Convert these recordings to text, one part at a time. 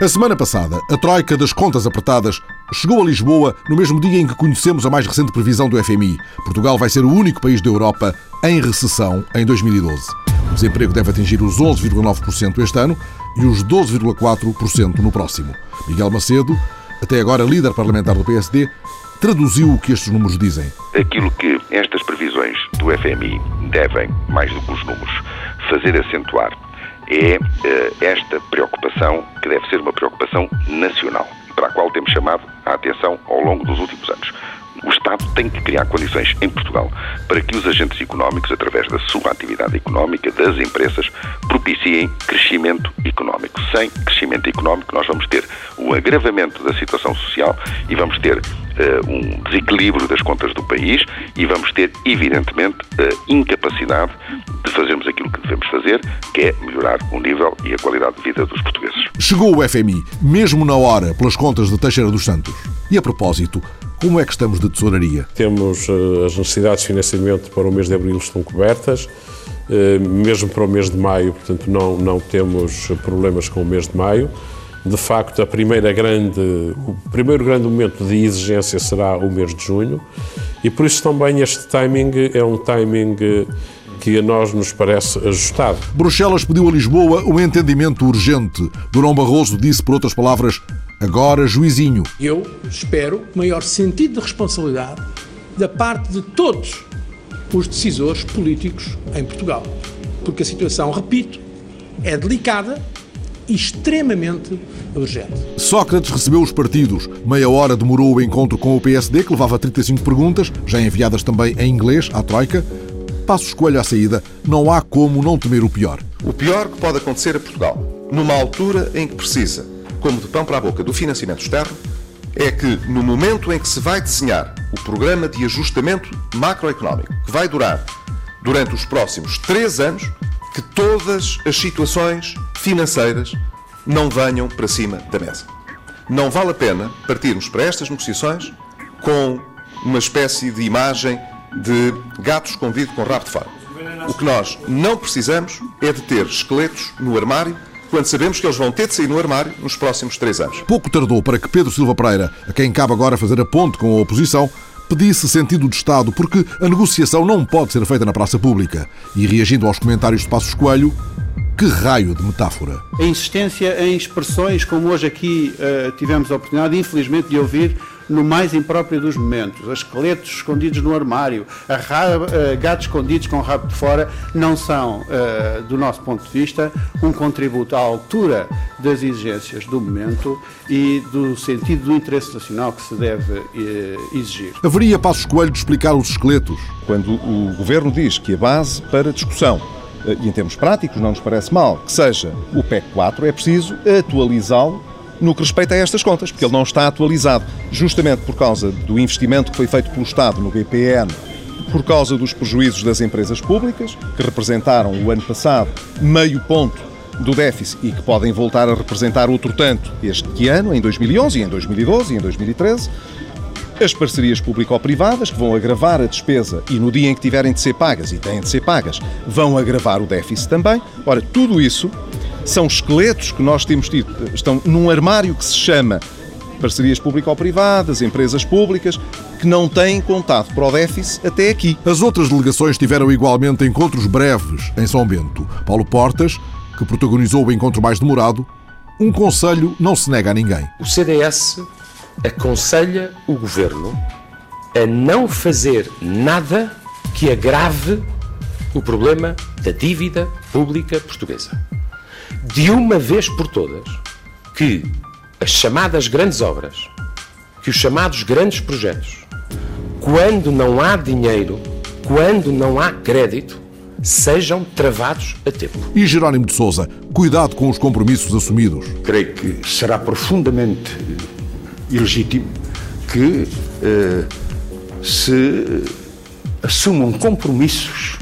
A semana passada, a Troika das Contas Apertadas chegou a Lisboa no mesmo dia em que conhecemos a mais recente previsão do FMI. Portugal vai ser o único país da Europa em recessão em 2012. O desemprego deve atingir os 11,9% este ano e os 12,4% no próximo. Miguel Macedo, até agora líder parlamentar do PSD, traduziu o que estes números dizem. Aquilo que estas previsões do FMI devem, mais do que os números, fazer acentuar é uh, esta preocupação, que deve ser uma preocupação nacional, para a qual temos chamado a atenção ao longo dos últimos anos. O Estado tem que criar condições em Portugal para que os agentes económicos, através da sua atividade económica, das empresas, propiciem crescimento económico. Sem crescimento económico, nós vamos ter o agravamento da situação social e vamos ter uh, um desequilíbrio das contas do país e vamos ter, evidentemente, a incapacidade de fazermos aquilo que devemos fazer, que é melhorar o nível e a qualidade de vida dos portugueses. Chegou o FMI, mesmo na hora, pelas contas de Teixeira dos Santos. E a propósito, como é que estamos de tesouraria? Temos uh, as necessidades de financiamento para o mês de abril estão cobertas, uh, mesmo para o mês de maio, portanto não, não temos problemas com o mês de maio. De facto, a primeira grande, o primeiro grande momento de exigência será o mês de junho e por isso também este timing é um timing que a nós nos parece ajustado. Bruxelas pediu a Lisboa um entendimento urgente. Durão Barroso disse, por outras palavras, Agora, juizinho. Eu espero maior sentido de responsabilidade da parte de todos os decisores políticos em Portugal. Porque a situação, repito, é delicada extremamente urgente. Sócrates recebeu os partidos. Meia hora demorou o encontro com o PSD, que levava 35 perguntas, já enviadas também em inglês à Troika. Passo escolha à saída. Não há como não temer o pior. O pior que pode acontecer a Portugal, numa altura em que precisa como de pão para a boca do financiamento externo, é que no momento em que se vai desenhar o programa de ajustamento macroeconómico, que vai durar durante os próximos três anos, que todas as situações financeiras não venham para cima da mesa. Não vale a pena partirmos para estas negociações com uma espécie de imagem de gato escondido com rabo de fora. O que nós não precisamos é de ter esqueletos no armário quando sabemos que eles vão ter de sair no armário nos próximos três anos. Pouco tardou para que Pedro Silva Pereira, a quem cabe agora fazer a ponte com a oposição, pedisse sentido de Estado, porque a negociação não pode ser feita na praça pública. E reagindo aos comentários de Passos Coelho, que raio de metáfora! A insistência em expressões como hoje aqui uh, tivemos a oportunidade, infelizmente, de ouvir no mais impróprio dos momentos. As esqueletos escondidos no armário, a raba, uh, gatos escondidos com o rabo de fora, não são, uh, do nosso ponto de vista, um contributo à altura das exigências do momento e do sentido do interesse nacional que se deve uh, exigir. Haveria passos coelho de explicar os esqueletos? Quando o Governo diz que a base para discussão e em termos práticos não nos parece mal que seja o PEC 4, é preciso atualizá-lo no que respeita a estas contas, porque ele não está atualizado, justamente por causa do investimento que foi feito pelo Estado no BPN, por causa dos prejuízos das empresas públicas, que representaram o ano passado meio ponto do déficit e que podem voltar a representar outro tanto este ano, em 2011, em 2012 e em 2013. As parcerias público-privadas, que vão agravar a despesa e no dia em que tiverem de ser pagas, e têm de ser pagas, vão agravar o déficit também. Ora, tudo isso são esqueletos que nós temos tido, estão num armário que se chama parcerias público-privadas, empresas públicas, que não têm contado para o déficit até aqui. As outras delegações tiveram igualmente encontros breves em São Bento. Paulo Portas, que protagonizou o encontro mais demorado, um conselho não se nega a ninguém. O CDS aconselha o governo a não fazer nada que agrave o problema da dívida pública portuguesa de uma vez por todas que as chamadas grandes obras, que os chamados grandes projetos, quando não há dinheiro, quando não há crédito, sejam travados a tempo. E Jerónimo de Souza, cuidado com os compromissos assumidos. Creio que será profundamente ilegítimo que eh, se assumam compromissos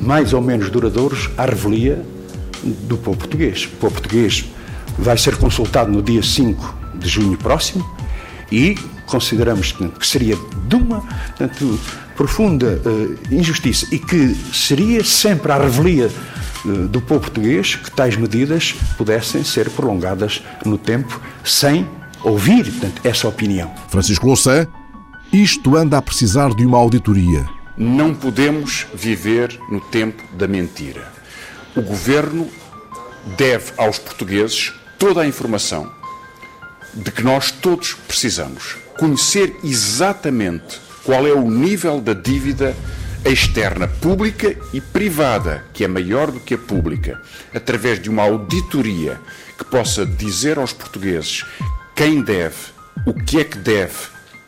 mais ou menos duradouros à revelia do povo português. O povo português vai ser consultado no dia 5 de junho próximo e consideramos que seria de uma portanto, profunda uh, injustiça e que seria sempre à revelia do povo português que tais medidas pudessem ser prolongadas no tempo sem ouvir portanto, essa opinião. Francisco Louçã, isto anda a precisar de uma auditoria. Não podemos viver no tempo da mentira. O governo deve aos portugueses toda a informação de que nós todos precisamos. Conhecer exatamente qual é o nível da dívida externa, pública e privada, que é maior do que a pública, através de uma auditoria que possa dizer aos portugueses quem deve, o que é que deve,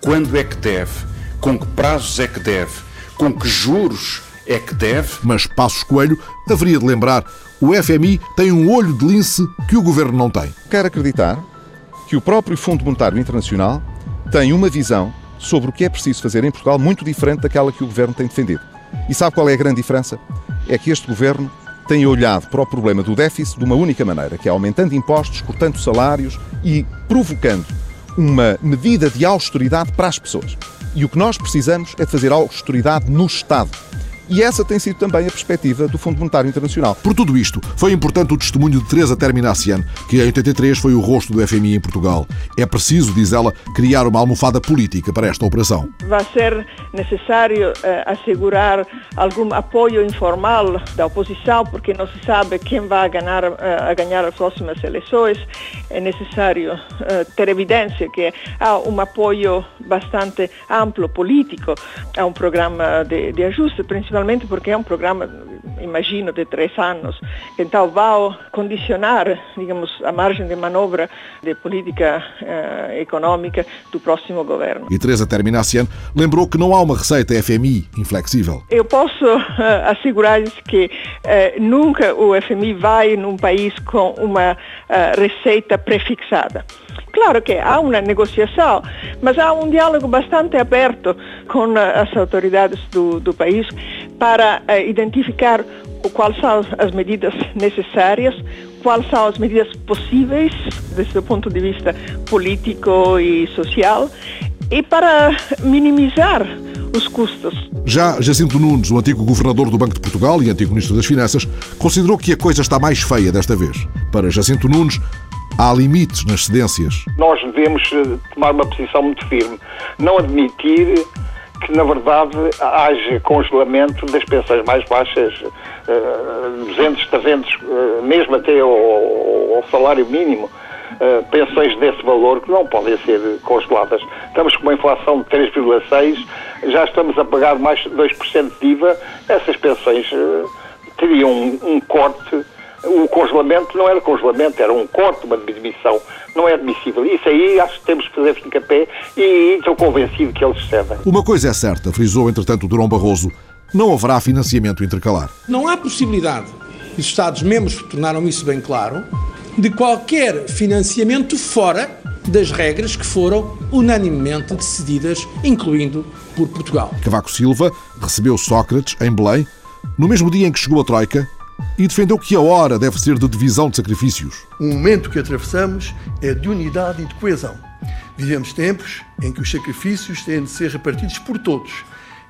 quando é que deve, com que prazos é que deve, com que juros é que deve. Mas Passos Coelho haveria de lembrar: o FMI tem um olho de lince que o governo não tem. Quero acreditar que o próprio Fundo Monetário Internacional tem uma visão sobre o que é preciso fazer em Portugal muito diferente daquela que o governo tem defendido. E sabe qual é a grande diferença? É que este governo tem olhado para o problema do déficit de uma única maneira, que é aumentando impostos, cortando salários e provocando uma medida de austeridade para as pessoas. E o que nós precisamos é de fazer austeridade no Estado. E essa tem sido também a perspectiva do Fundo Monetário Internacional. Por tudo isto, foi importante o testemunho de Teresa Terminacian, que em 83 foi o rosto do FMI em Portugal. É preciso, diz ela, criar uma almofada política para esta operação. Vai ser necessário eh, assegurar algum apoio informal da oposição, porque não se sabe quem vai ganhar, eh, a ganhar as próximas eleições. É necessário eh, ter evidência que há um apoio bastante amplo político a um programa de, de ajuste, principalmente principalmente porque é um programa, imagino, de três anos, então vai condicionar, digamos, a margem de manobra de política eh, económica do próximo governo. E Teresa Terminacian lembrou que não há uma receita FMI inflexível. Eu posso uh, assegurar-lhes que uh, nunca o FMI vai num país com uma uh, receita prefixada. Claro que há uma negociação, mas há um diálogo bastante aberto com as autoridades do, do país para uh, identificar quais são as medidas necessárias, quais são as medidas possíveis, desde o ponto de vista político e social, e para minimizar os custos. Já Jacinto Nunes, o antigo governador do Banco de Portugal e antigo ministro das Finanças, considerou que a coisa está mais feia desta vez. Para Jacinto Nunes, há limites nas cedências. Nós devemos eh, tomar uma posição muito firme. Não admitir que, na verdade, haja congelamento das pensões mais baixas, 200, 300, mesmo até ao, salário mínimo. Pensões desse valor que não podem ser congeladas. Estamos com uma inflação de 3,6%, já estamos a pagar mais de 2% de IVA. Essas pensões teriam um corte o congelamento não era congelamento, era um corte, uma diminuição. Não é admissível. Isso aí acho que temos que fazer fincapé e estou convencido que eles cedem. Uma coisa é certa, frisou entretanto o Durão Barroso, não haverá financiamento intercalar. Não há possibilidade, e os Estados-membros tornaram isso bem claro, de qualquer financiamento fora das regras que foram unanimemente decididas, incluindo por Portugal. Cavaco Silva recebeu Sócrates em Belém no mesmo dia em que chegou a Troika e defendeu que a hora deve ser de divisão de sacrifícios. O momento que atravessamos é de unidade e de coesão. Vivemos tempos em que os sacrifícios têm de ser repartidos por todos,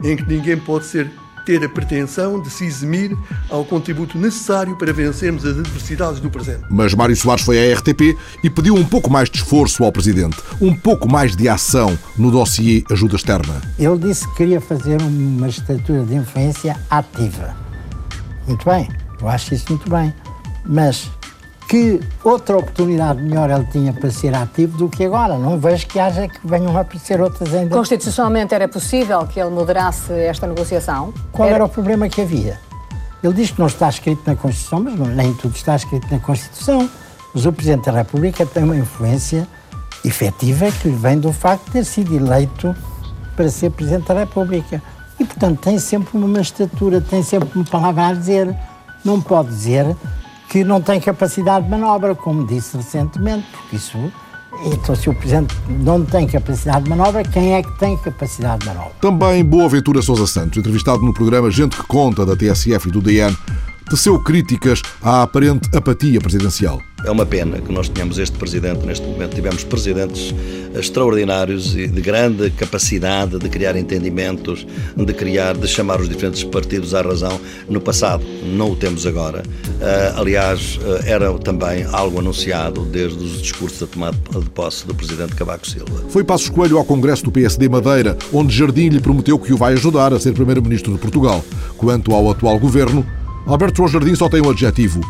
em que ninguém pode ser ter a pretensão de se eximir ao contributo necessário para vencermos as adversidades do presente. Mas Mário Soares foi à RTP e pediu um pouco mais de esforço ao Presidente, um pouco mais de ação no dossiê ajuda externa. Ele disse que queria fazer uma estatura de influência ativa. Muito bem, eu acho isso muito bem. Mas que outra oportunidade melhor ele tinha para ser ativo do que agora. Não vejo que haja que venham a aparecer outras ainda. Constitucionalmente era possível que ele moderasse esta negociação? Qual era, era o problema que havia? Ele diz que não está escrito na Constituição, mas nem tudo está escrito na Constituição. Mas o Presidente da República tem uma influência efetiva que lhe vem do facto de ter sido eleito para ser Presidente da República. E, portanto, tem sempre uma estatura, tem sempre uma palavra a dizer. Não pode dizer que não tem capacidade de manobra, como disse recentemente, porque isso. Então, se o Presidente não tem capacidade de manobra, quem é que tem capacidade de manobra? Também Boa Ventura Sousa Santos, entrevistado no programa Gente que Conta, da TSF e do DN, teceu críticas à aparente apatia presidencial. É uma pena que nós tenhamos este presidente neste momento. Tivemos presidentes extraordinários e de grande capacidade de criar entendimentos, de criar, de chamar os diferentes partidos à razão no passado. Não o temos agora. Uh, aliás, uh, era também algo anunciado desde os discursos da tomada de posse do presidente Cavaco Silva. Foi Passos Coelho ao Congresso do PSD Madeira, onde Jardim lhe prometeu que o vai ajudar a ser primeiro-ministro de Portugal. Quanto ao atual governo, Alberto João Jardim só tem um adjetivo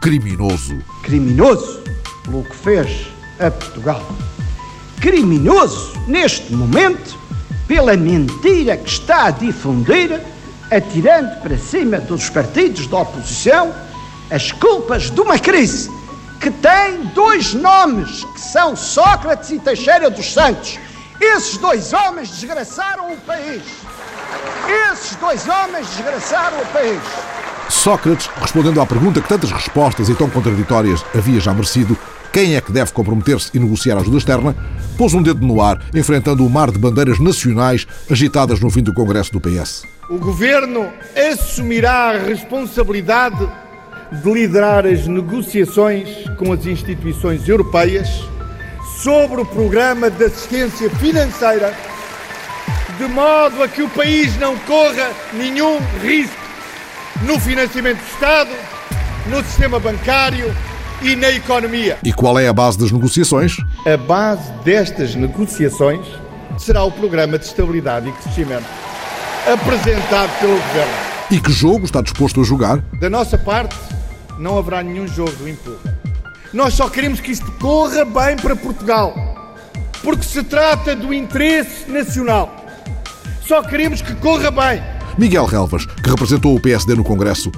criminoso. Criminoso pelo que fez a Portugal. Criminoso, neste momento, pela mentira que está a difundir, atirando para cima dos partidos da oposição as culpas de uma crise que tem dois nomes, que são Sócrates e Teixeira dos Santos. Esses dois homens desgraçaram o país. Esses dois homens desgraçaram o país. Sócrates, respondendo à pergunta que tantas respostas e tão contraditórias havia já merecido, quem é que deve comprometer-se e negociar a ajuda externa, pôs um dedo no ar, enfrentando o mar de bandeiras nacionais agitadas no fim do Congresso do PS. O governo assumirá a responsabilidade de liderar as negociações com as instituições europeias sobre o programa de assistência financeira, de modo a que o país não corra nenhum risco no financiamento do Estado, no sistema bancário e na economia. E qual é a base das negociações? A base destas negociações será o Programa de Estabilidade e Crescimento apresentado pelo Governo. E que jogo está disposto a jogar? Da nossa parte, não haverá nenhum jogo do empurra. Nós só queremos que isto corra bem para Portugal, porque se trata do interesse nacional. Só queremos que corra bem. Miguel Relvas, que representou o PSD no Congresso,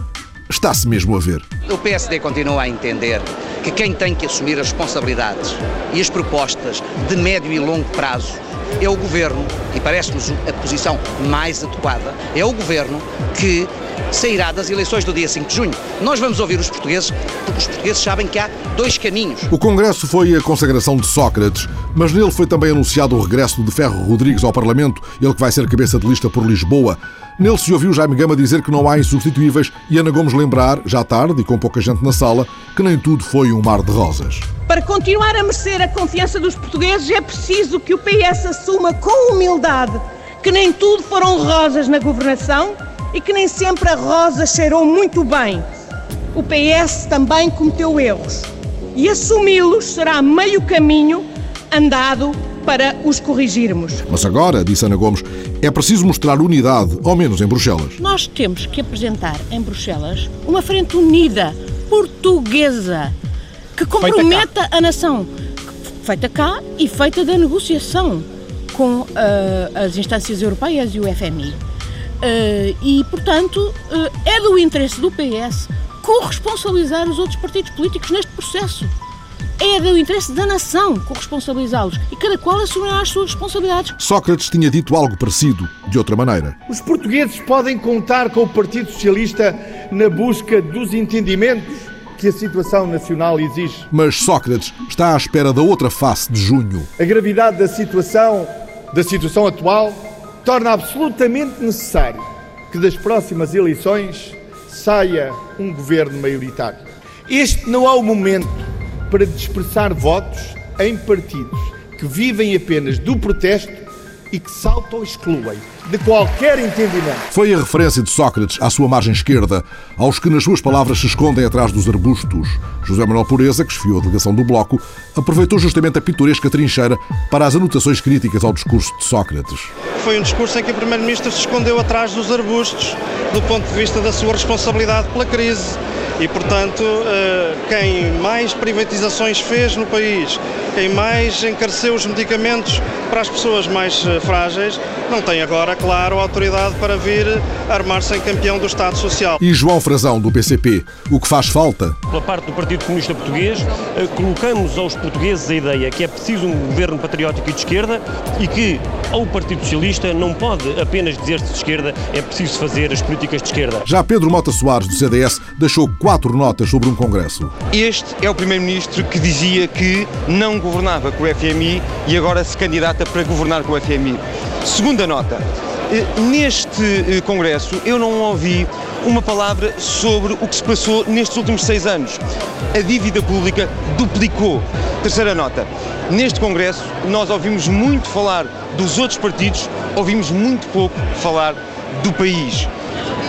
está-se mesmo a ver. O PSD continua a entender que quem tem que assumir as responsabilidades e as propostas de médio e longo prazo é o governo, e parece-nos a posição mais adequada, é o governo que sairá das eleições do dia 5 de junho. Nós vamos ouvir os portugueses, porque os portugueses sabem que há dois caminhos. O Congresso foi a consagração de Sócrates, mas nele foi também anunciado o regresso de Ferro Rodrigues ao Parlamento, ele que vai ser cabeça de lista por Lisboa. Nele se ouviu Jaime Gama dizer que não há insubstituíveis e Ana Gomes lembrar, já tarde e com pouca gente na sala, que nem tudo foi um mar de rosas. Para continuar a merecer a confiança dos portugueses é preciso que o PS assuma com humildade que nem tudo foram rosas na governação e que nem sempre a rosa cheirou muito bem. O PS também cometeu erros e assumi-los será meio caminho andado para os corrigirmos. Mas agora, disse Ana Gomes, é preciso mostrar unidade, ao menos em Bruxelas. Nós temos que apresentar em Bruxelas uma frente unida, portuguesa, que comprometa a nação, feita cá e feita da negociação com uh, as instâncias europeias e o FMI. Uh, e, portanto, uh, é do interesse do PS corresponsabilizar os outros partidos políticos neste processo. É do interesse da nação corresponsabilizá-los e cada qual assumirá as suas responsabilidades. Sócrates tinha dito algo parecido, de outra maneira. Os portugueses podem contar com o Partido Socialista na busca dos entendimentos que a situação nacional exige. Mas Sócrates está à espera da outra face de junho. A gravidade da situação, da situação atual, torna absolutamente necessário que das próximas eleições saia um governo maioritário. Este não é o momento para dispersar votos em partidos que vivem apenas do protesto e que se auto-excluem de qualquer entendimento. Foi a referência de Sócrates à sua margem esquerda, aos que nas suas palavras se escondem atrás dos arbustos. José Manuel Pureza, que esfiou a delegação do Bloco, aproveitou justamente a pitoresca trincheira para as anotações críticas ao discurso de Sócrates. Foi um discurso em que o Primeiro-Ministro se escondeu atrás dos arbustos, do ponto de vista da sua responsabilidade pela crise e, portanto, eh, quem mais privatizações fez no país, quem mais encareceu os medicamentos para as pessoas mais eh, frágeis, não tem agora, claro, autoridade para vir armar-se em campeão do Estado Social. E João Frazão, do PCP, o que faz falta? Pela parte do Partido Comunista Português, eh, colocamos aos portugueses a ideia que é preciso um governo patriótico e de esquerda e que ao Partido Socialista não pode apenas dizer-se de esquerda, é preciso fazer as políticas de esquerda. Já Pedro Mota Soares, do CDS, deixou quatro notas sobre um congresso. Este é o primeiro-ministro que dizia que não governava com o FMI e agora se candidata para governar com o FMI. Segunda nota. Eh, neste eh, congresso eu não ouvi uma palavra sobre o que se passou nestes últimos seis anos. A dívida pública duplicou. Terceira nota. Neste Congresso, nós ouvimos muito falar dos outros partidos, ouvimos muito pouco falar do país.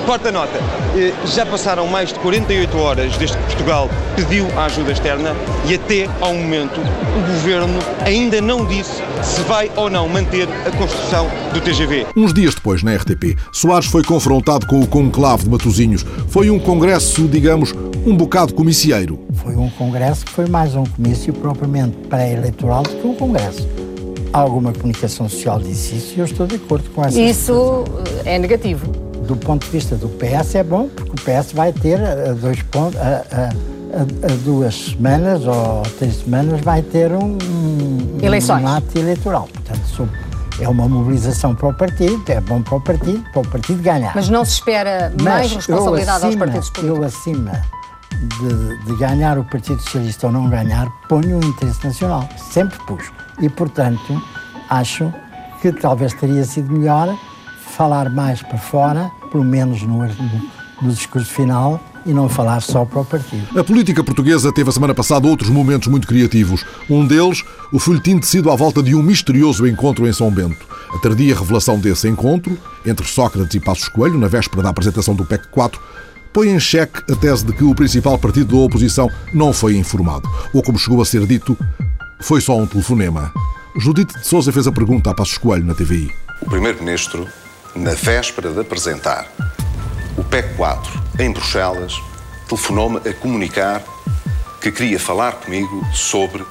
Quarta nota, eh, já passaram mais de 48 horas desde que Portugal pediu a ajuda externa e até ao momento o Governo ainda não disse se vai ou não manter a construção do TGV. Uns dias depois, na RTP, Soares foi confrontado com o conclave de Matosinhos. Foi um congresso, digamos, um bocado comicieiro. Foi um congresso que foi mais um comício propriamente pré-eleitoral do que um congresso. Alguma comunicação social disse isso e eu estou de acordo com essa Isso é negativo do ponto de vista do PS é bom, porque o PS vai ter a, dois pontos, a, a, a, duas semanas ou três semanas vai ter um, Eleições. um ato eleitoral. Portanto, é uma mobilização para o partido, é bom para o partido, para o partido ganhar. Mas não se espera mais Mas responsabilidade acima, aos partidos políticos? Eu, acima de, de, ganhar o Partido Socialista ou não ganhar, ponho o interesse nacional. Sempre pus. E, portanto, acho que talvez teria sido melhor falar mais para fora, pelo menos no, no discurso final, e não falar só para o partido. A política portuguesa teve a semana passada outros momentos muito criativos. Um deles, o folhetim tecido à volta de um misterioso encontro em São Bento. A tardia revelação desse encontro, entre Sócrates e Passos Coelho, na véspera da apresentação do PEC 4, põe em xeque a tese de que o principal partido da oposição não foi informado. Ou, como chegou a ser dito, foi só um telefonema. Judite de Souza fez a pergunta a Passos Coelho na TVI. O primeiro-ministro na véspera de apresentar o PEC 4 em Bruxelas, telefonou-me a comunicar que queria falar comigo sobre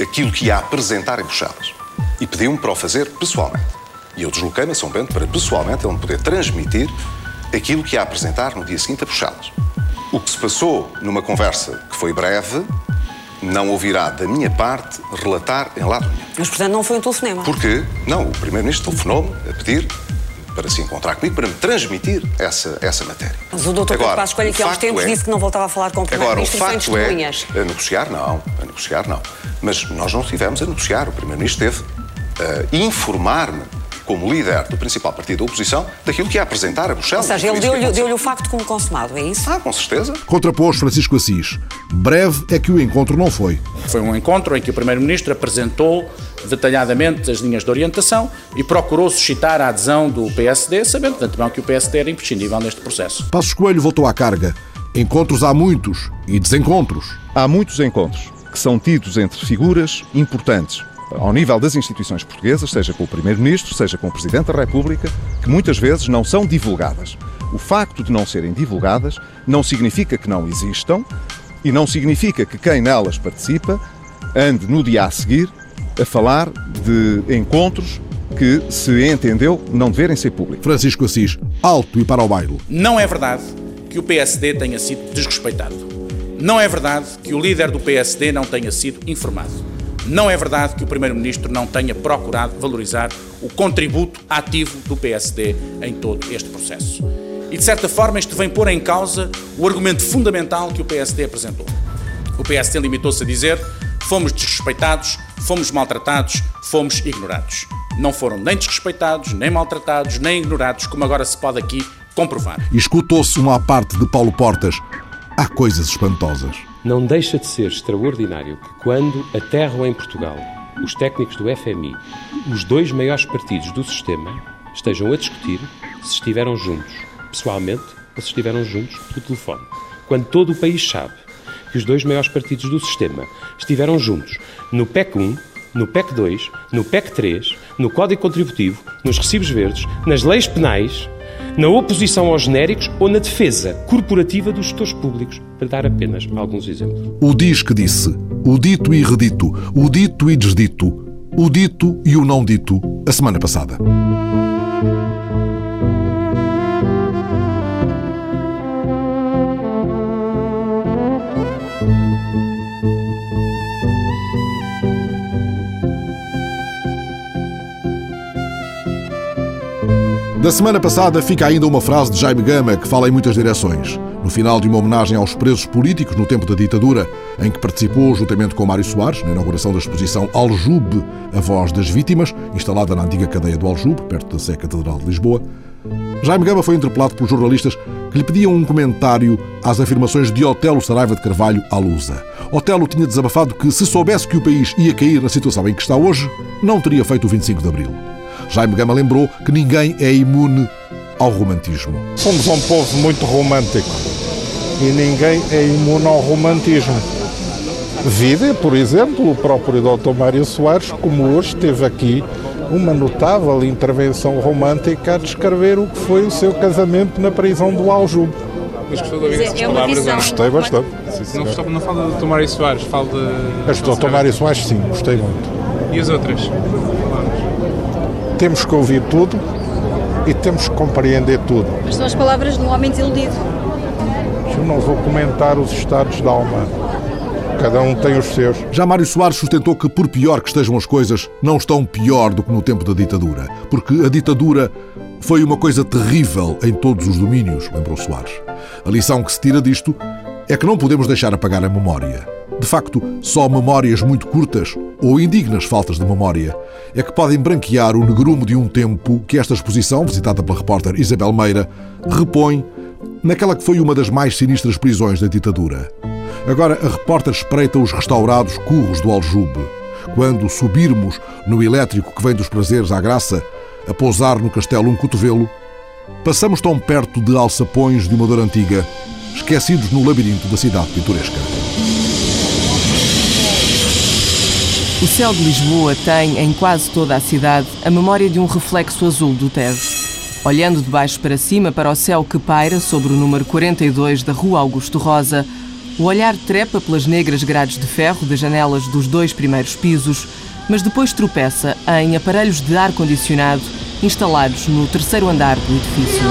aquilo que ia apresentar em Bruxelas. E pediu-me para o fazer pessoalmente. E eu desloquei-me a São Bento para pessoalmente ele me poder transmitir aquilo que ia apresentar no dia seguinte a Bruxelas. O que se passou numa conversa que foi breve, não ouvirá da minha parte relatar em lado nenhum. Mas, portanto, não foi um telefonema? Porque, não, o Primeiro-Ministro telefonou-me a pedir para se encontrar comigo, para me transmitir essa, essa matéria. Mas o doutor Pedro Passos Coelho aqui há uns tempos é, disse que não voltava a falar com o Primeiro-Ministro Agora, o facto é, a negociar não, a negociar não. Mas nós não estivemos a negociar, o Primeiro-Ministro teve a informar-me como líder do principal partido da oposição, daquilo que ia apresentar a Bruxelas. Ou seja, ele deu-lhe deu o facto como consumado, é isso? Ah, com certeza. Contrapôs Francisco Assis. Breve é que o encontro não foi. Foi um encontro em que o Primeiro-Ministro apresentou detalhadamente as linhas de orientação e procurou suscitar a adesão do PSD, sabendo de antemão que o PSD era imprescindível neste processo. Passos Coelho voltou à carga. Encontros há muitos e desencontros. Há muitos encontros que são tidos entre figuras importantes ao nível das instituições portuguesas, seja com o Primeiro-Ministro, seja com o Presidente da República, que muitas vezes não são divulgadas. O facto de não serem divulgadas não significa que não existam e não significa que quem nelas participa ande no dia a seguir a falar de encontros que se entendeu não deverem ser públicos. Francisco Assis, alto e para o baile. Não é verdade que o PSD tenha sido desrespeitado. Não é verdade que o líder do PSD não tenha sido informado. Não é verdade que o Primeiro-Ministro não tenha procurado valorizar o contributo ativo do PSD em todo este processo. E, de certa forma, isto vem pôr em causa o argumento fundamental que o PSD apresentou. O PSD limitou-se a dizer fomos desrespeitados, fomos maltratados, fomos ignorados. Não foram nem desrespeitados, nem maltratados, nem ignorados, como agora se pode aqui comprovar. Escutou-se uma parte de Paulo Portas. Há coisas espantosas. Não deixa de ser extraordinário que, quando aterram em Portugal os técnicos do FMI, os dois maiores partidos do sistema estejam a discutir se estiveram juntos, pessoalmente, ou se estiveram juntos por telefone. Quando todo o país sabe que os dois maiores partidos do sistema estiveram juntos no PEC 1, no PEC 2, no PEC 3, no Código Contributivo, nos recibos verdes, nas leis penais na oposição aos genéricos ou na defesa corporativa dos gestores públicos, para dar apenas alguns exemplos. O diz que disse, o dito e redito, o dito e desdito, o dito e o não dito, a semana passada. Da semana passada fica ainda uma frase de Jaime Gama que fala em muitas direções. No final de uma homenagem aos presos políticos no tempo da ditadura, em que participou juntamente com Mário Soares na inauguração da exposição Aljube, a voz das vítimas, instalada na antiga cadeia do Aljube, perto da Sé Catedral de Lisboa, Jaime Gama foi interpelado pelos jornalistas que lhe pediam um comentário às afirmações de Otelo Saraiva de Carvalho à Lusa. Otelo tinha desabafado que, se soubesse que o país ia cair na situação em que está hoje, não teria feito o 25 de Abril. Jaime Gama lembrou que ninguém é imune ao romantismo. Somos um povo muito romântico e ninguém é imune ao romantismo. Vida, por exemplo, o próprio Dr. Mário Soares, como hoje esteve aqui uma notável intervenção romântica a descrever o que foi o seu casamento na prisão do Aljube. Mas gostou de ouvir essas é palavras? Gostei bastante. Sim, não, gostou, não fala do Dr. Mário Soares, fala de... As do Dr. Mário Soares, sim, gostei muito. E as outras? Temos que ouvir tudo e temos que compreender tudo. Mas são as palavras de um homem desiludido. Eu não vou comentar os estados de alma. Cada um tem os seus. Já Mário Soares sustentou que, por pior que estejam as coisas, não estão pior do que no tempo da ditadura. Porque a ditadura foi uma coisa terrível em todos os domínios, lembrou Soares. A lição que se tira disto é que não podemos deixar apagar a memória. De facto, só memórias muito curtas ou indignas faltas de memória é que podem branquear o negrume de um tempo que esta exposição, visitada pela repórter Isabel Meira, repõe naquela que foi uma das mais sinistras prisões da ditadura. Agora a repórter espreita os restaurados curros do Aljube. Quando subirmos no elétrico que vem dos prazeres à graça, a pousar no castelo um cotovelo, passamos tão perto de alçapões de uma dor antiga, esquecidos no labirinto da cidade pitoresca. O céu de Lisboa tem, em quase toda a cidade, a memória de um reflexo azul do Tejo. Olhando de baixo para cima para o céu que paira sobre o número 42 da Rua Augusto Rosa, o olhar trepa pelas negras grades de ferro das janelas dos dois primeiros pisos, mas depois tropeça em aparelhos de ar-condicionado instalados no terceiro andar do edifício.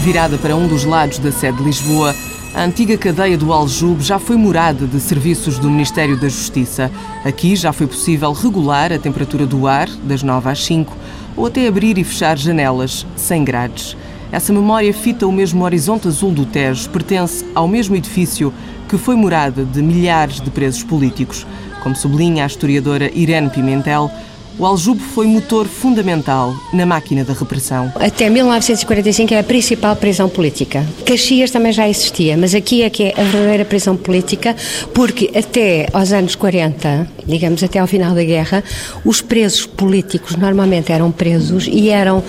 Virada para um dos lados da sede de Lisboa, a antiga cadeia do Aljube já foi morada de serviços do Ministério da Justiça. Aqui já foi possível regular a temperatura do ar, das 9 às 5, ou até abrir e fechar janelas sem grades. Essa memória fita o mesmo horizonte azul do Tejo, pertence ao mesmo edifício que foi morada de milhares de presos políticos. Como sublinha a historiadora Irene Pimentel, o Aljube foi motor fundamental na máquina da repressão. Até 1945 é a principal prisão política. Caxias também já existia, mas aqui é que é a verdadeira prisão política, porque até aos anos 40, digamos até ao final da guerra, os presos políticos normalmente eram presos e eram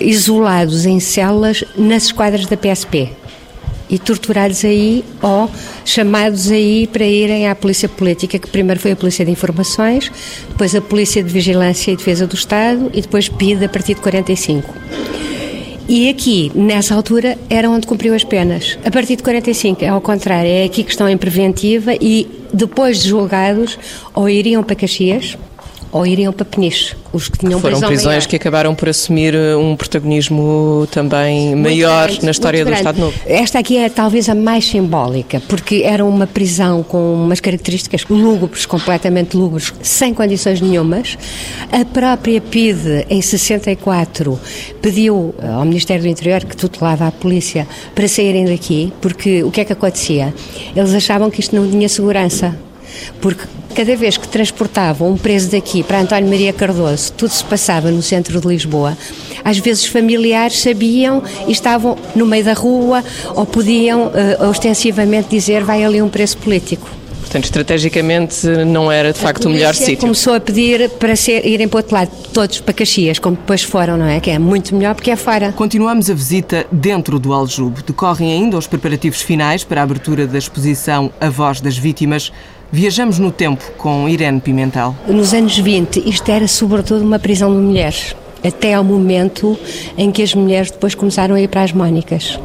isolados em celas nas esquadras da PSP e torturados aí ou chamados aí para irem à Polícia Política, que primeiro foi a Polícia de Informações, depois a Polícia de Vigilância e Defesa do Estado e depois PID a partir de 45. E aqui, nessa altura, era onde cumpriu as penas. A partir de 45, é ao contrário, é aqui que estão em preventiva e depois de julgados ou iriam para Caxias ou iriam para Peniche, os que tinham Foram prisões maior. que acabaram por assumir uh, um protagonismo também muito maior grande, na história do Estado Novo. Esta aqui é talvez a mais simbólica, porque era uma prisão com umas características lúgubres, completamente lúgubres, sem condições nenhumas. A própria PIDE, em 64, pediu uh, ao Ministério do Interior, que tutelava a polícia, para saírem daqui, porque o que é que acontecia? Eles achavam que isto não tinha segurança porque cada vez que transportavam um preso daqui para António Maria Cardoso, tudo se passava no centro de Lisboa. Às vezes familiares sabiam e estavam no meio da rua ou podiam uh, ostensivamente dizer vai ali um preso político. Portanto, estrategicamente não era de facto o melhor sítio. começou a pedir para ser, irem para o outro lado, todos para Caxias, como depois foram, não é? Que é muito melhor porque é fora. Continuamos a visita dentro do Aljube. Decorrem ainda os preparativos finais para a abertura da exposição A Voz das Vítimas. Viajamos no tempo com Irene Pimentel. Nos anos 20, isto era sobretudo uma prisão de mulheres, até ao momento em que as mulheres depois começaram a ir para as Mónicas.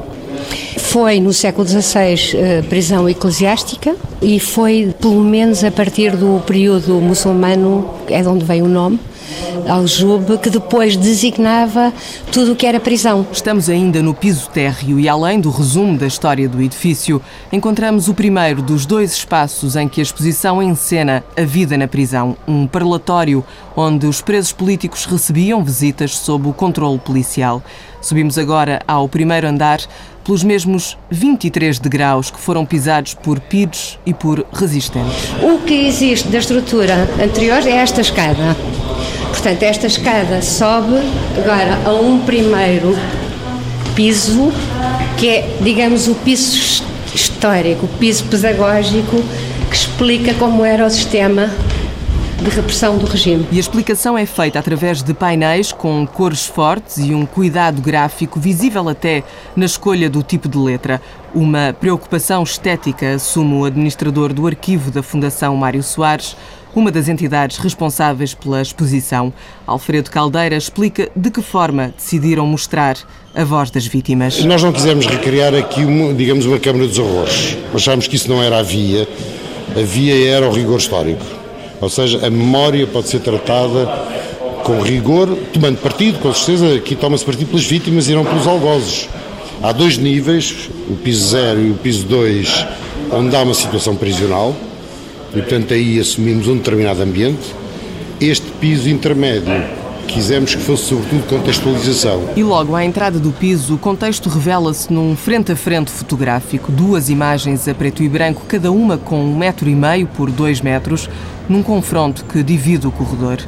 Foi no século XVI eh, prisão eclesiástica e foi pelo menos a partir do período muçulmano, é de onde veio o nome, Aljube, que depois designava tudo o que era prisão. Estamos ainda no piso térreo e, além do resumo da história do edifício, encontramos o primeiro dos dois espaços em que a exposição encena a vida na prisão, um parlatório onde os presos políticos recebiam visitas sob o controle policial. Subimos agora ao primeiro andar pelos mesmos 23 degraus que foram pisados por PIDs e por resistentes. O que existe da estrutura anterior é esta escada. Portanto, esta escada sobe agora a um primeiro piso, que é, digamos, o piso histórico, o piso pedagógico que explica como era o sistema de repressão do regime. E a explicação é feita através de painéis com cores fortes e um cuidado gráfico visível até na escolha do tipo de letra. Uma preocupação estética, assume o administrador do arquivo da Fundação Mário Soares, uma das entidades responsáveis pela exposição. Alfredo Caldeira explica de que forma decidiram mostrar a voz das vítimas. Nós não quisemos recriar aqui, uma, digamos, uma Câmara dos Horrores. Achámos que isso não era a via. A via era o rigor histórico ou seja, a memória pode ser tratada com rigor, tomando partido, com certeza, aqui toma-se partido pelas vítimas e não pelos algozes. Há dois níveis, o piso 0 e o piso 2, onde há uma situação prisional, e portanto aí assumimos um determinado ambiente. Este piso intermédio quisemos que fosse sobretudo contextualização. E logo à entrada do piso, o contexto revela-se num frente a frente fotográfico, duas imagens a preto e branco, cada uma com um metro e meio por dois metros, num confronto que divide o corredor.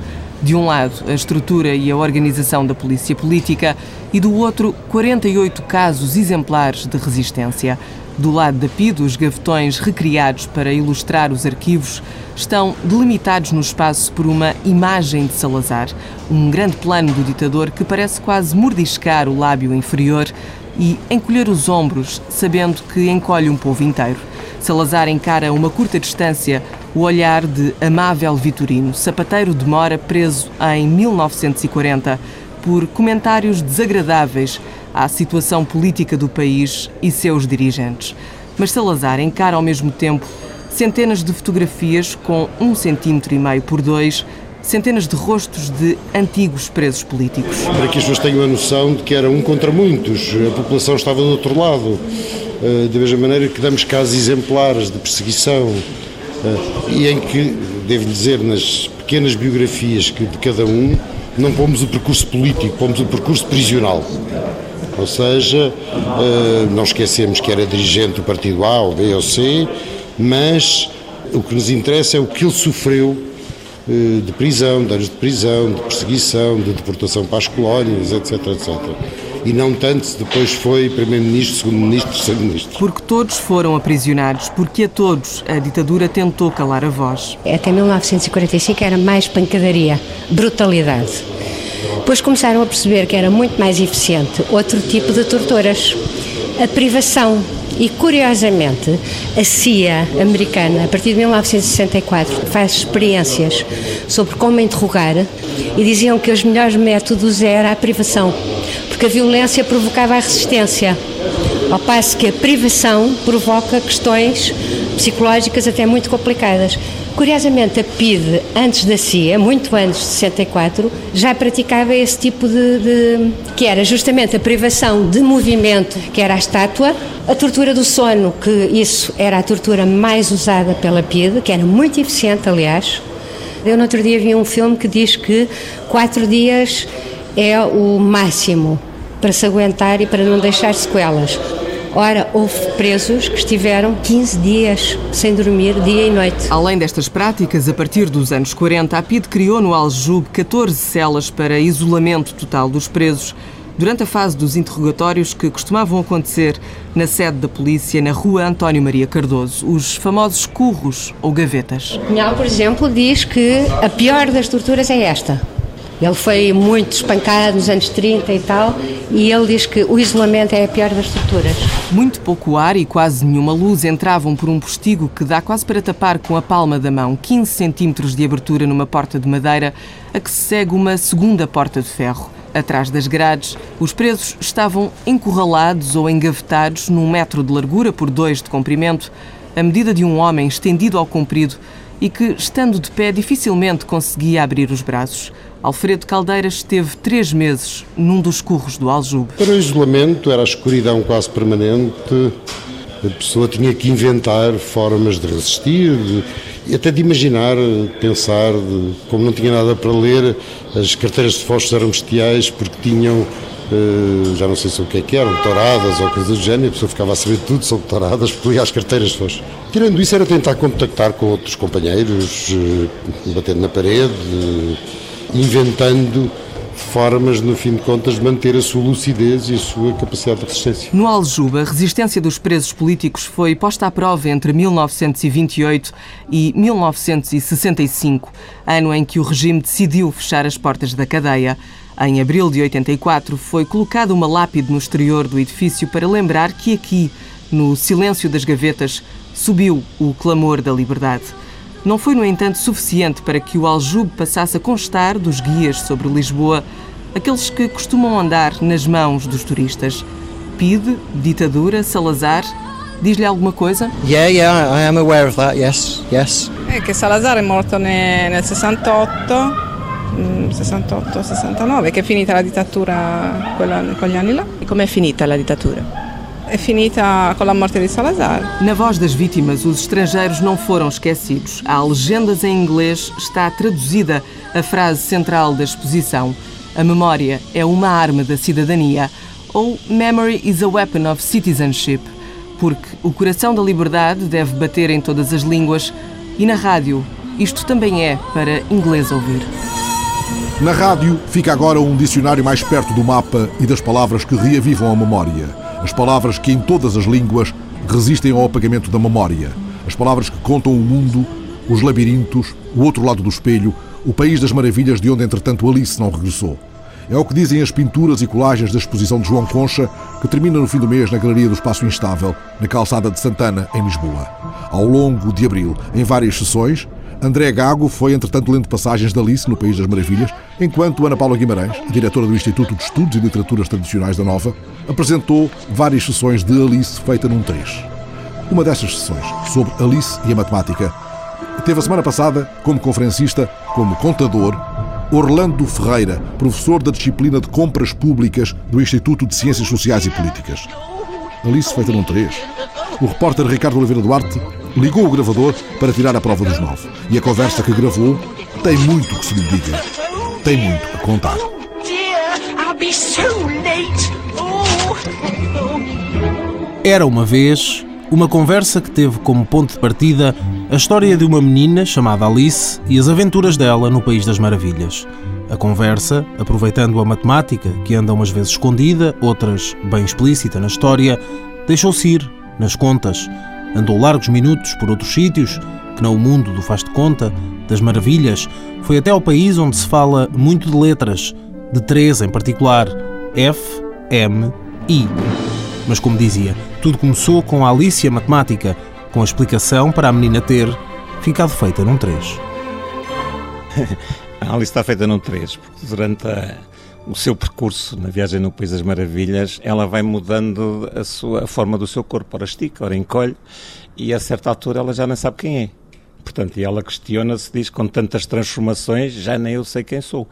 De um lado, a estrutura e a organização da polícia política e do outro, 48 casos exemplares de resistência. Do lado da PID, os gavetões recriados para ilustrar os arquivos estão delimitados no espaço por uma imagem de Salazar, um grande plano do ditador que parece quase mordiscar o lábio inferior e encolher os ombros, sabendo que encolhe um povo inteiro. Salazar encara a uma curta distância o olhar de Amável Vitorino, sapateiro de Mora, preso em 1940 por comentários desagradáveis à situação política do país e seus dirigentes. Mas Salazar encara ao mesmo tempo centenas de fotografias com um centímetro e meio por dois, centenas de rostos de antigos presos políticos. Para que as pessoas tenham a noção de que era um contra muitos, a população estava do outro lado. Eh, da mesma maneira que damos casos exemplares de perseguição eh, e em que, devo dizer, nas pequenas biografias de cada um, não pomos o percurso político, pomos o percurso prisional. Ou seja, eh, não esquecemos que era dirigente do partido A, ou B ou C, mas o que nos interessa é o que ele sofreu eh, de prisão, de anos de prisão, de perseguição, de deportação para as colónias, etc, etc e não tanto se depois foi Primeiro-Ministro, Segundo-Ministro, Terceiro-Ministro. Porque todos foram aprisionados, porque a todos a ditadura tentou calar a voz. Até 1945 era mais pancadaria, brutalidade. Depois começaram a perceber que era muito mais eficiente outro tipo de torturas, a privação. E curiosamente, a CIA americana, a partir de 1964, faz experiências sobre como interrogar e diziam que os melhores métodos era a privação porque a violência provocava a resistência, ao passo que a privação provoca questões psicológicas até muito complicadas. Curiosamente, a PIDE, antes da CIA, muito antes de 64, já praticava esse tipo de, de, que era justamente a privação de movimento, que era a estátua, a tortura do sono, que isso era a tortura mais usada pela PIDE, que era muito eficiente, aliás. Eu no outro dia vi um filme que diz que quatro dias é o máximo para se aguentar e para não deixar sequelas. Ora, houve presos que estiveram 15 dias sem dormir, dia e noite. Além destas práticas, a partir dos anos 40, a PID criou no Aljube 14 celas para isolamento total dos presos durante a fase dos interrogatórios que costumavam acontecer na sede da polícia na rua António Maria Cardoso, os famosos curros ou gavetas. Cunhal, por exemplo, diz que a pior das torturas é esta. Ele foi muito espancado nos anos 30 e tal, e ele diz que o isolamento é a pior das torturas. Muito pouco ar e quase nenhuma luz entravam por um postigo que dá quase para tapar com a palma da mão 15 centímetros de abertura numa porta de madeira, a que se segue uma segunda porta de ferro. Atrás das grades, os presos estavam encurralados ou engavetados num metro de largura por dois de comprimento, a medida de um homem estendido ao comprido e que, estando de pé, dificilmente conseguia abrir os braços. Alfredo Caldeiras esteve três meses num dos curros do Aljube. Para o isolamento, era a escuridão quase permanente, a pessoa tinha que inventar formas de resistir, de, até de imaginar, pensar, de, como não tinha nada para ler, as carteiras de fósforos eram bestiais porque tinham já não sei se o que é que eram, touradas ou coisas do género, a pessoa ficava a saber tudo sobre touradas porque lia as carteiras de fósforos. Tirando isso, era tentar contactar com outros companheiros, uh, batendo na parede, uh, inventando formas, no fim de contas, de manter a sua lucidez e a sua capacidade de resistência. No Aljube, a resistência dos presos políticos foi posta à prova entre 1928 e 1965, ano em que o regime decidiu fechar as portas da cadeia. Em abril de 84, foi colocada uma lápide no exterior do edifício para lembrar que aqui, no silêncio das gavetas, subiu o clamor da liberdade. Não foi, no entanto, suficiente para que o Aljube passasse a constar dos guias sobre Lisboa, aqueles que costumam andar nas mãos dos turistas. Pide, ditadura, Salazar. Diz-lhe alguma coisa? Yeah, yeah, I am aware of that, yes, yes. È che Salazar è morto nel 68, 68, 69, che è finita la dittatura quella, quegli anni là. E com'è finita la dittatura? é finita com a morte de Salazar. Na voz das vítimas, os estrangeiros não foram esquecidos. Há legendas em inglês, está traduzida a frase central da exposição: A memória é uma arma da cidadania, ou Memory is a weapon of citizenship, porque o coração da liberdade deve bater em todas as línguas e na rádio isto também é para inglês ouvir. Na rádio fica agora um dicionário mais perto do mapa e das palavras que reavivam a memória. As palavras que em todas as línguas resistem ao apagamento da memória. As palavras que contam o mundo, os labirintos, o outro lado do espelho, o país das maravilhas de onde entretanto Alice não regressou. É o que dizem as pinturas e colagens da exposição de João Concha, que termina no fim do mês na Galeria do Espaço Instável, na calçada de Santana, em Lisboa. Ao longo de abril, em várias sessões, André Gago foi, entretanto, lendo passagens de Alice no País das Maravilhas, enquanto Ana Paula Guimarães, diretora do Instituto de Estudos e Literaturas Tradicionais da Nova, apresentou várias sessões de Alice feita num 3. Uma dessas sessões, sobre Alice e a matemática, teve a semana passada como conferencista, como contador, Orlando Ferreira, professor da disciplina de Compras Públicas do Instituto de Ciências Sociais e Políticas. Alice feita num 3. O repórter Ricardo Oliveira Duarte ligou o gravador para tirar a prova dos nove. E a conversa que gravou tem muito que se lhe diga. Tem muito a contar. Era uma vez uma conversa que teve como ponto de partida a história de uma menina chamada Alice e as aventuras dela no País das Maravilhas. A conversa, aproveitando a matemática, que anda umas vezes escondida, outras bem explícita na história, deixou-se ir nas contas, andou largos minutos por outros sítios, que não o mundo do faz de conta, das maravilhas, foi até ao país onde se fala muito de letras, de três em particular, F, M, I. Mas como dizia, tudo começou com a Alicia Matemática, com a explicação para a menina ter ficado feita num 3. a Alice está feita num 3, porque durante a, o seu percurso na viagem no País das Maravilhas, ela vai mudando a, sua, a forma do seu corpo, ora estica, ora encolhe, e a certa altura ela já nem sabe quem é. Portanto, e ela questiona-se, diz, com tantas transformações, já nem eu sei quem sou.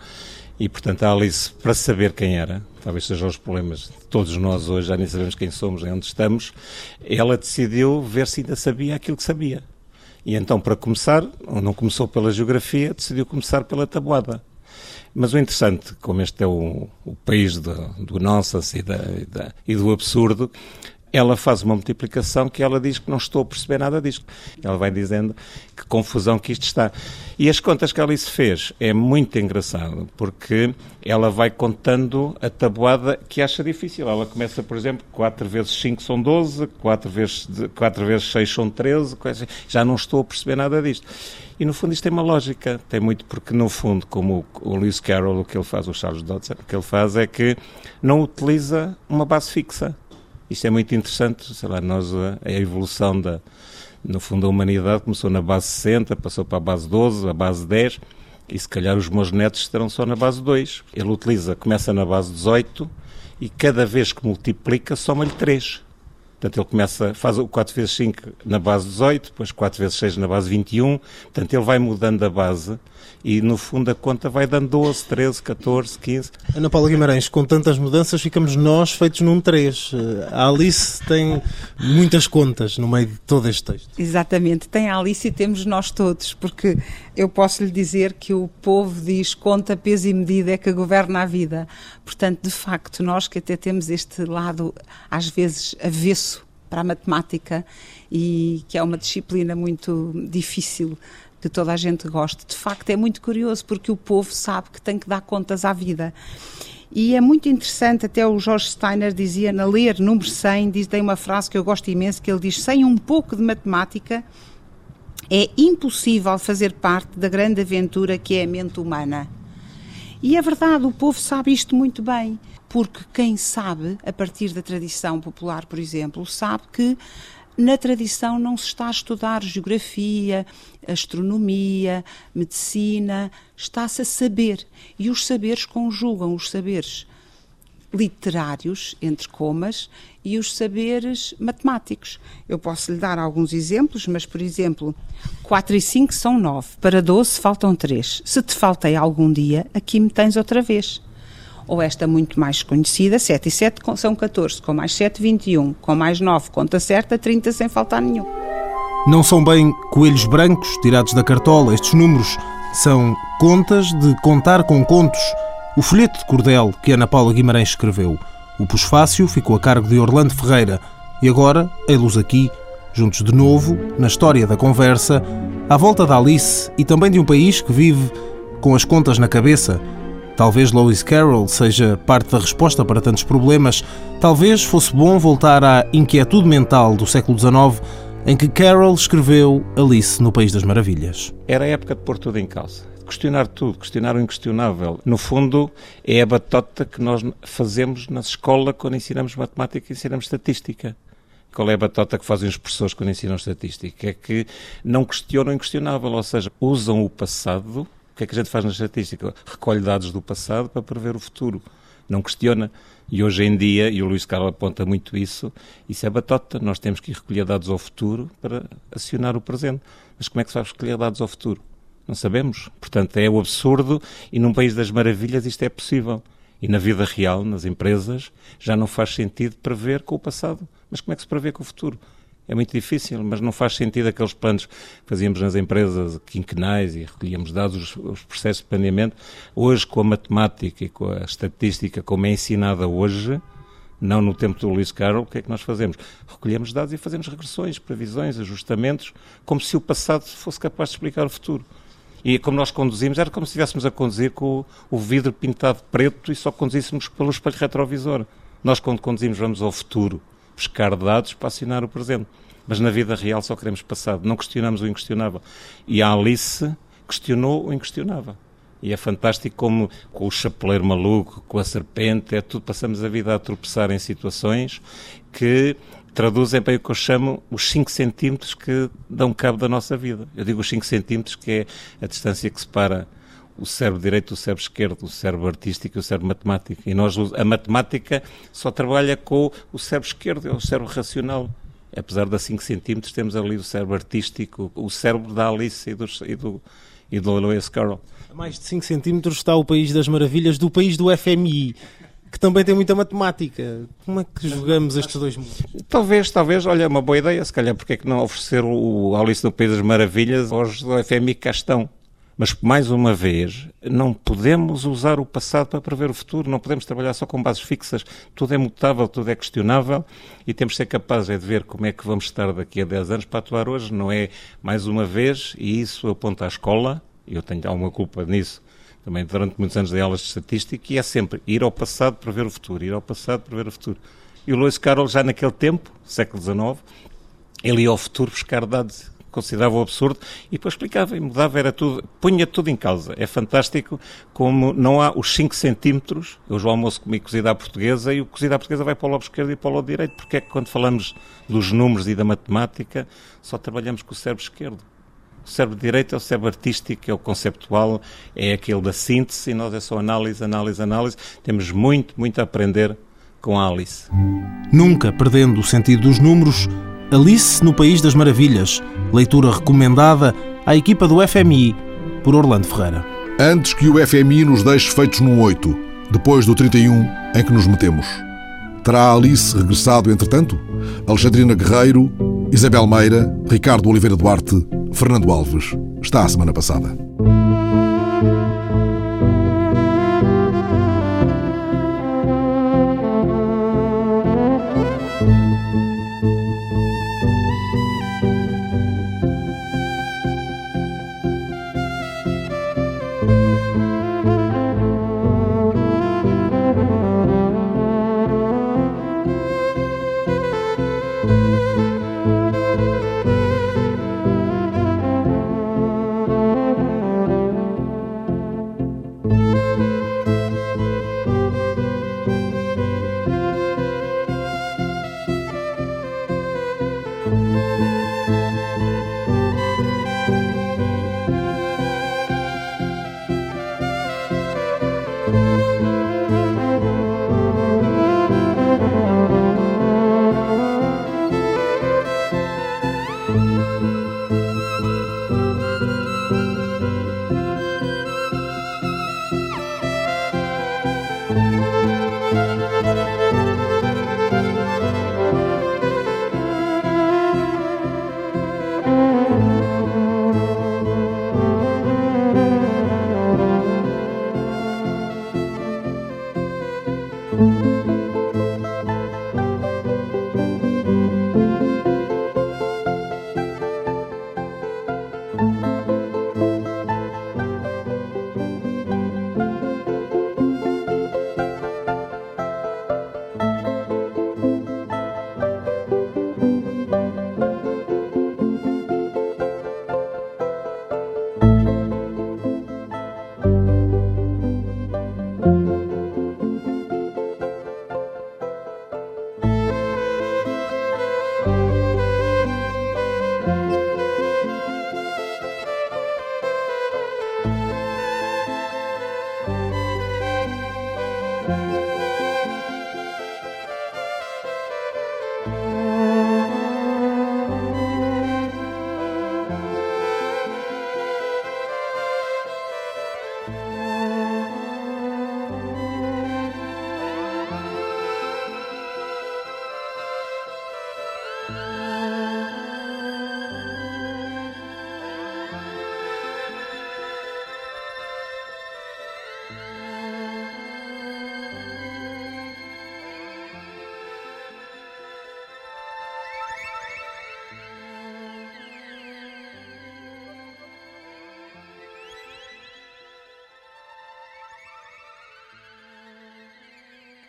E, portanto, a Alice, para saber quem era, talvez sejam os problemas de todos nós hoje, já nem sabemos quem somos, nem onde estamos, ela decidiu ver se ainda sabia aquilo que sabia. E então, para começar, não começou pela geografia, decidiu começar pela tabuada. Mas o interessante, como este é o, o país do, do nonsense e, da, e, da, e do absurdo, ela faz uma multiplicação que ela diz que não estou a perceber nada disto. Ela vai dizendo que confusão que isto está. E as contas que a Alice fez é muito engraçado, porque ela vai contando a tabuada que acha difícil. Ela começa, por exemplo, 4 vezes 5 são 12, 4 vezes, 4 vezes 6 são 13, já não estou a perceber nada disto. E no fundo isto tem uma lógica, tem muito porque no fundo, como o, Lewis Carroll, o que ele faz, o Charles Dodson, o que ele faz é que não utiliza uma base fixa isto é muito interessante, sei lá, nós, a evolução da, no fundo, da humanidade começou na base 60, passou para a base 12, a base 10, e se calhar os meus netos estarão só na base 2. Ele utiliza, começa na base 18 e cada vez que multiplica soma-lhe 3. Portanto, ele começa, faz o 4 vezes 5 na base 18, depois 4 vezes 6 na base 21. Portanto, ele vai mudando a base e, no fundo, a conta vai dando 12, 13, 14, 15. Ana Paula Guimarães, com tantas mudanças, ficamos nós feitos num 3. A Alice tem muitas contas no meio de todo este texto. Exatamente, tem a Alice e temos nós todos, porque eu posso lhe dizer que o povo diz conta, peso e medida é que governa a vida. Portanto, de facto, nós que até temos este lado, às vezes, avesso para a matemática e que é uma disciplina muito difícil que toda a gente goste. De facto, é muito curioso porque o povo sabe que tem que dar contas à vida. E é muito interessante, até o Jorge Steiner dizia, na ler número 100, diz, tem uma frase que eu gosto imenso, que ele diz, sem um pouco de matemática, é impossível fazer parte da grande aventura que é a mente humana. E é verdade, o povo sabe isto muito bem, porque quem sabe, a partir da tradição popular, por exemplo, sabe que na tradição não se está a estudar geografia, astronomia, medicina, está-se a saber. E os saberes conjugam os saberes literários, entre comas, e os saberes matemáticos. Eu posso lhe dar alguns exemplos, mas, por exemplo, 4 e 5 são 9, para 12 faltam 3. Se te faltei algum dia, aqui me tens outra vez. Ou esta muito mais conhecida, 7 e 7 são 14, com mais 7, 21, com mais 9, conta certa, 30 sem faltar nenhum. Não são bem coelhos brancos tirados da cartola, estes números são contas de contar com contos o folheto de cordel que Ana Paula Guimarães escreveu. O pusfácio ficou a cargo de Orlando Ferreira. E agora, ei-los aqui, juntos de novo, na história da conversa, à volta da Alice e também de um país que vive com as contas na cabeça. Talvez Lewis Carroll seja parte da resposta para tantos problemas. Talvez fosse bom voltar à inquietude mental do século XIX, em que Carroll escreveu Alice no País das Maravilhas. Era a época de pôr tudo em causa questionar tudo, questionar o inquestionável. No fundo, é a batota que nós fazemos na escola quando ensinamos matemática e ensinamos estatística. Qual é a batota que fazem os professores quando ensinam estatística? É que não questionam o inquestionável, ou seja, usam o passado. O que é que a gente faz na estatística? Recolhe dados do passado para prever o futuro. Não questiona. E hoje em dia, e o Luís Carlos aponta muito isso, isso é batota. Nós temos que recolher dados ao futuro para acionar o presente. Mas como é que se vai recolher dados ao futuro? Não sabemos. Portanto, é o absurdo e num país das maravilhas isto é possível. E na vida real, nas empresas, já não faz sentido prever com o passado. Mas como é que se prevê com o futuro? É muito difícil, mas não faz sentido aqueles planos que fazíamos nas empresas quinquenais e recolhíamos dados, os, os processos de planeamento. Hoje, com a matemática e com a estatística como é ensinada hoje, não no tempo do Luís Carroll, o que é que nós fazemos? Recolhemos dados e fazemos regressões, previsões, ajustamentos, como se o passado fosse capaz de explicar o futuro. E como nós conduzimos, era como se estivéssemos a conduzir com o, vidro pintado preto e só conduzíssemos pelo espelho retrovisor. Nós, quando conduzimos, vamos ao futuro buscar dados para assinar o presente. Mas na vida real só queremos passado, não questionamos o inquestionável. E a Alice questionou o inquestionável. E é fantástico como com o chapeleiro maluco, com a serpente, é tudo, passamos a vida a tropeçar em situações que traduzem bem o que eu chamo os 5 centímetros que dão cabo da nossa vida. Eu digo os 5 centímetros, que é a distância que separa o cérebro direito do cérebro esquerdo, o cérebro artístico e o cérebro matemático. E nós, a matemática só trabalha com o cérebro esquerdo, é o cérebro racional. Apesar de 5 centímetros, temos ali o cérebro artístico, o cérebro da Alice e do, e do, e do Lewis Carroll. A mais de 5 centímetros está o País das Maravilhas do país do FMI que também tem muita matemática. Como é que jogamos estes dois mundos? Talvez, talvez, olha, é uma boa ideia, se calhar, porque é que não oferecer o Alice no País das Maravilhas aos do FMI estão? Mas, mais uma vez, não podemos usar o passado para prever o futuro, não podemos trabalhar só com bases fixas. Tudo é mutável, tudo é questionável e temos de ser capazes é de ver como é que vamos estar daqui a 10 anos para atuar hoje. Não é, mais uma vez, e isso aponta à escola, eu tenho alguma culpa nisso, também durante muitos anos de aulas de estatística, e é sempre ir ao passado para ver o futuro, ir ao passado para ver o futuro. E o Lewis Carroll, já naquele tempo, século XIX, ele ia ao futuro buscar dados considerava o absurdo e depois explicava e mudava, era tudo, punha tudo em causa. É fantástico como não há os 5 centímetros, hoje o almoço comi cozido à portuguesa e o cozido à portuguesa vai para o lado esquerdo e para o lado direito, porque é que quando falamos dos números e da matemática só trabalhamos com o cérebro esquerdo. O cérebro direito é o cérebro artístico, é o conceptual, é aquele da síntese, e nós é só análise, análise, análise. Temos muito, muito a aprender com a Alice. Nunca perdendo o sentido dos números, Alice no País das Maravilhas, leitura recomendada à equipa do FMI por Orlando Ferreira. Antes que o FMI nos deixe feitos num 8, depois do 31 em que nos metemos. Terá Alice regressado entretanto? Alexandrina Guerreiro, Isabel Meira, Ricardo Oliveira Duarte, Fernando Alves. Está a semana passada.